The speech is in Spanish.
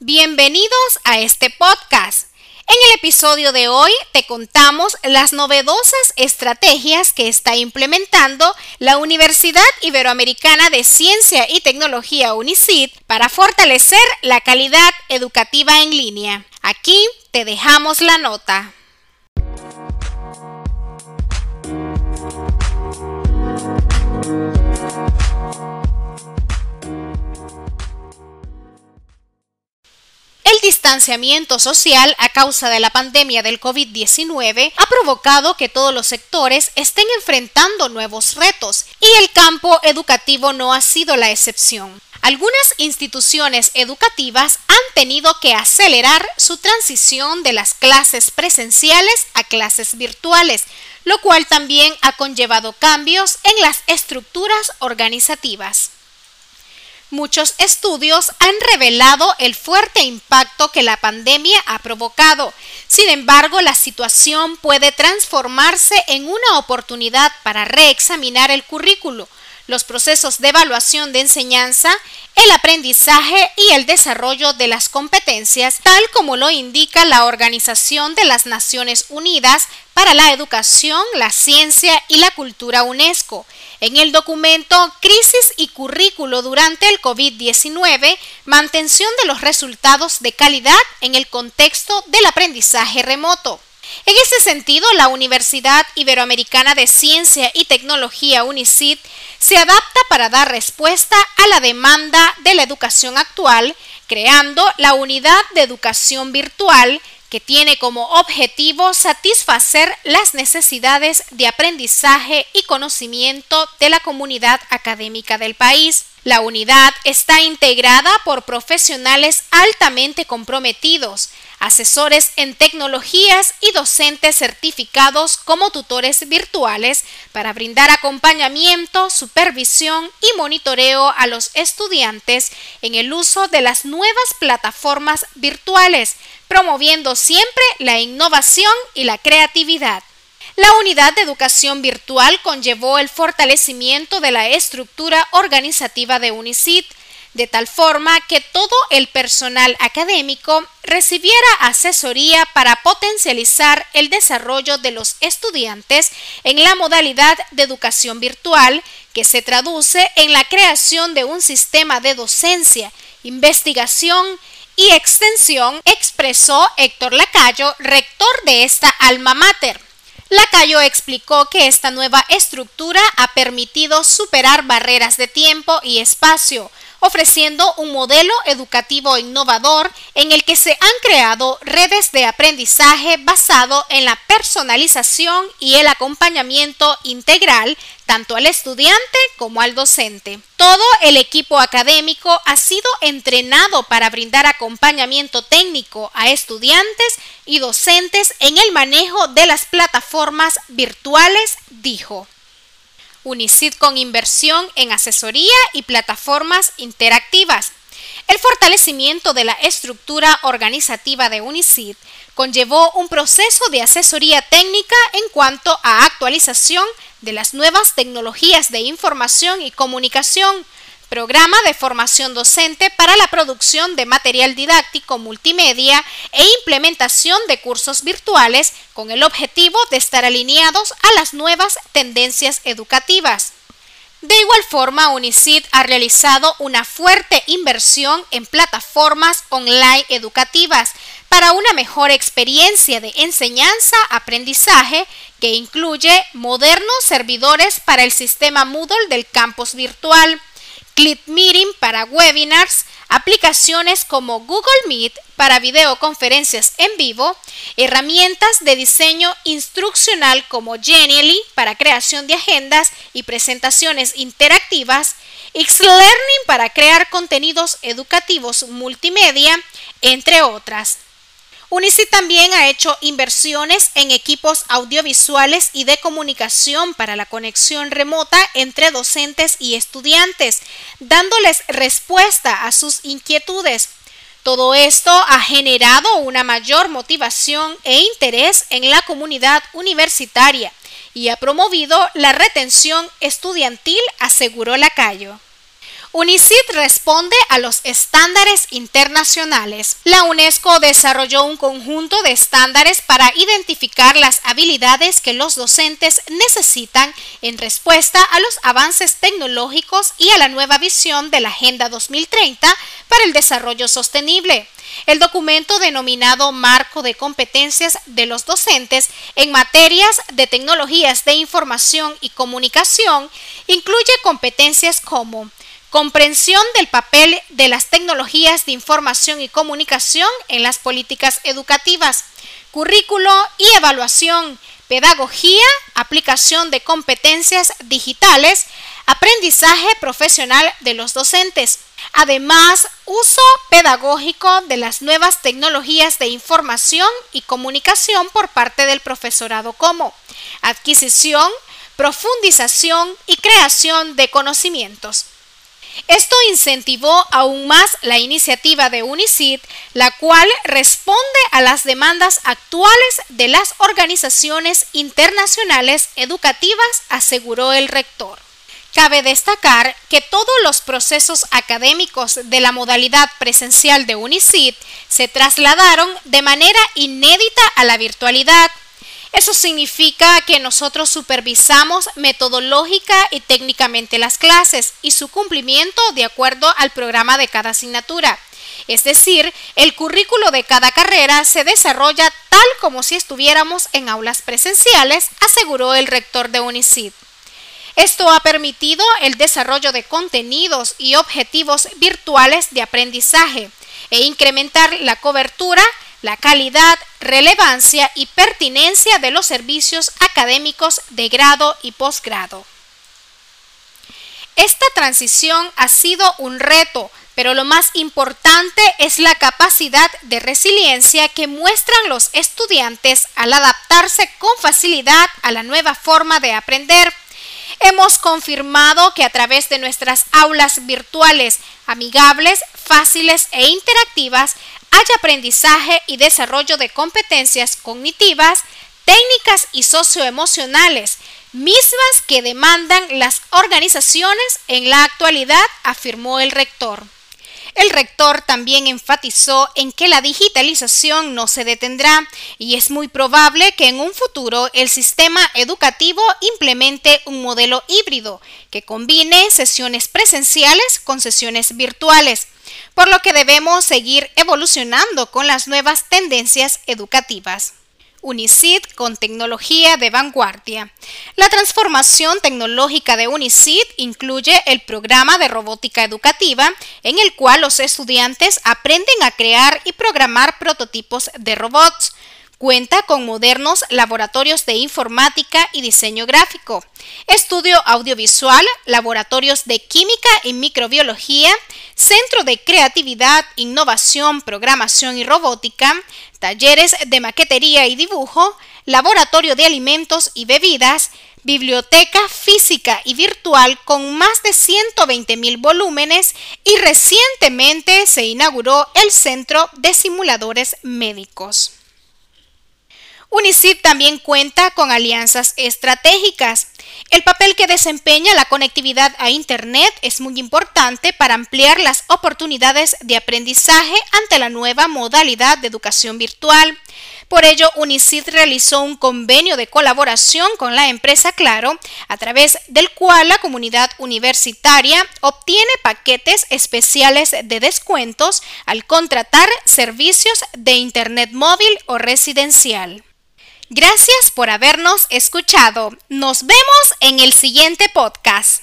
Bienvenidos a este podcast. En el episodio de hoy te contamos las novedosas estrategias que está implementando la Universidad Iberoamericana de Ciencia y Tecnología UNICID para fortalecer la calidad educativa en línea. Aquí te dejamos la nota. El distanciamiento social a causa de la pandemia del COVID-19 ha provocado que todos los sectores estén enfrentando nuevos retos y el campo educativo no ha sido la excepción. Algunas instituciones educativas han tenido que acelerar su transición de las clases presenciales a clases virtuales, lo cual también ha conllevado cambios en las estructuras organizativas. Muchos estudios han revelado el fuerte impacto que la pandemia ha provocado. Sin embargo, la situación puede transformarse en una oportunidad para reexaminar el currículo, los procesos de evaluación de enseñanza, el aprendizaje y el desarrollo de las competencias, tal como lo indica la Organización de las Naciones Unidas para la Educación, la Ciencia y la Cultura UNESCO. En el documento Crisis y Currículo durante el COVID-19, mantención de los resultados de calidad en el contexto del aprendizaje remoto. En ese sentido, la Universidad Iberoamericana de Ciencia y Tecnología UNICID se adapta para dar respuesta a la demanda de la educación actual, creando la Unidad de Educación Virtual que tiene como objetivo satisfacer las necesidades de aprendizaje y conocimiento de la comunidad académica del país. La unidad está integrada por profesionales altamente comprometidos, asesores en tecnologías y docentes certificados como tutores virtuales para brindar acompañamiento, supervisión y monitoreo a los estudiantes en el uso de las nuevas plataformas virtuales, promoviendo siempre la innovación y la creatividad. La unidad de educación virtual conllevó el fortalecimiento de la estructura organizativa de UNICID, de tal forma que todo el personal académico recibiera asesoría para potencializar el desarrollo de los estudiantes en la modalidad de educación virtual, que se traduce en la creación de un sistema de docencia, investigación y extensión, expresó Héctor Lacayo, rector de esta alma mater. Lacayo explicó que esta nueva estructura ha permitido superar barreras de tiempo y espacio, ofreciendo un modelo educativo innovador en el que se han creado redes de aprendizaje basado en la personalización y el acompañamiento integral tanto al estudiante como al docente. Todo el equipo académico ha sido entrenado para brindar acompañamiento técnico a estudiantes y docentes en el manejo de las plataformas virtuales, dijo. UNICID con inversión en asesoría y plataformas interactivas. El fortalecimiento de la estructura organizativa de UNICID conllevó un proceso de asesoría técnica en cuanto a actualización de las nuevas tecnologías de información y comunicación, programa de formación docente para la producción de material didáctico multimedia e implementación de cursos virtuales con el objetivo de estar alineados a las nuevas tendencias educativas. De igual forma, UNICID ha realizado una fuerte inversión en plataformas online educativas para una mejor experiencia de enseñanza-aprendizaje que incluye modernos servidores para el sistema Moodle del campus virtual, Clip Meeting para webinars, aplicaciones como Google Meet para videoconferencias en vivo, herramientas de diseño instruccional como Genially para creación de agendas y presentaciones interactivas, Xlearning para crear contenidos educativos multimedia, entre otras. UNICI también ha hecho inversiones en equipos audiovisuales y de comunicación para la conexión remota entre docentes y estudiantes, dándoles respuesta a sus inquietudes. Todo esto ha generado una mayor motivación e interés en la comunidad universitaria y ha promovido la retención estudiantil, aseguró Lacayo. UNICID responde a los estándares internacionales. La UNESCO desarrolló un conjunto de estándares para identificar las habilidades que los docentes necesitan en respuesta a los avances tecnológicos y a la nueva visión de la Agenda 2030 para el Desarrollo Sostenible. El documento denominado Marco de Competencias de los Docentes en materias de tecnologías de información y comunicación incluye competencias como comprensión del papel de las tecnologías de información y comunicación en las políticas educativas, currículo y evaluación, pedagogía, aplicación de competencias digitales, aprendizaje profesional de los docentes. Además, uso pedagógico de las nuevas tecnologías de información y comunicación por parte del profesorado como adquisición, profundización y creación de conocimientos. Esto incentivó aún más la iniciativa de UNICID, la cual responde a las demandas actuales de las organizaciones internacionales educativas, aseguró el rector. Cabe destacar que todos los procesos académicos de la modalidad presencial de UNICID se trasladaron de manera inédita a la virtualidad eso significa que nosotros supervisamos metodológica y técnicamente las clases y su cumplimiento de acuerdo al programa de cada asignatura. Es decir, el currículo de cada carrera se desarrolla tal como si estuviéramos en aulas presenciales, aseguró el rector de UNICID. Esto ha permitido el desarrollo de contenidos y objetivos virtuales de aprendizaje e incrementar la cobertura la calidad, relevancia y pertinencia de los servicios académicos de grado y posgrado. Esta transición ha sido un reto, pero lo más importante es la capacidad de resiliencia que muestran los estudiantes al adaptarse con facilidad a la nueva forma de aprender. Hemos confirmado que a través de nuestras aulas virtuales amigables, fáciles e interactivas haya aprendizaje y desarrollo de competencias cognitivas, técnicas y socioemocionales, mismas que demandan las organizaciones en la actualidad, afirmó el rector. El rector también enfatizó en que la digitalización no se detendrá y es muy probable que en un futuro el sistema educativo implemente un modelo híbrido que combine sesiones presenciales con sesiones virtuales por lo que debemos seguir evolucionando con las nuevas tendencias educativas. UNICID con tecnología de vanguardia. La transformación tecnológica de UNICID incluye el programa de robótica educativa, en el cual los estudiantes aprenden a crear y programar prototipos de robots, Cuenta con modernos laboratorios de informática y diseño gráfico, estudio audiovisual, laboratorios de química y microbiología, centro de creatividad, innovación, programación y robótica, talleres de maquetería y dibujo, laboratorio de alimentos y bebidas, biblioteca física y virtual con más de 120 mil volúmenes y recientemente se inauguró el Centro de Simuladores Médicos. UNICID también cuenta con alianzas estratégicas. El papel que desempeña la conectividad a Internet es muy importante para ampliar las oportunidades de aprendizaje ante la nueva modalidad de educación virtual. Por ello, UNICID realizó un convenio de colaboración con la empresa Claro, a través del cual la comunidad universitaria obtiene paquetes especiales de descuentos al contratar servicios de Internet móvil o residencial. Gracias por habernos escuchado. Nos vemos en el siguiente podcast.